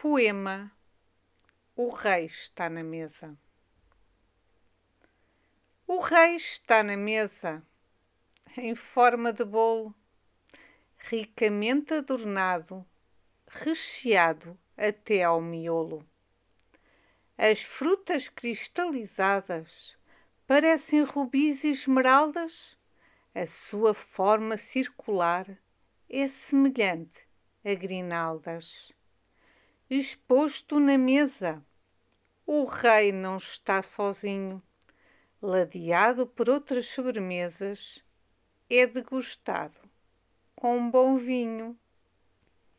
Poema O Rei está na mesa. O rei está na mesa, em forma de bolo, ricamente adornado, recheado até ao miolo. As frutas cristalizadas parecem rubis e esmeraldas, a sua forma circular é semelhante a grinaldas exposto na mesa. O rei não está sozinho, ladeado por outras sobremesas, é degustado com bom vinho.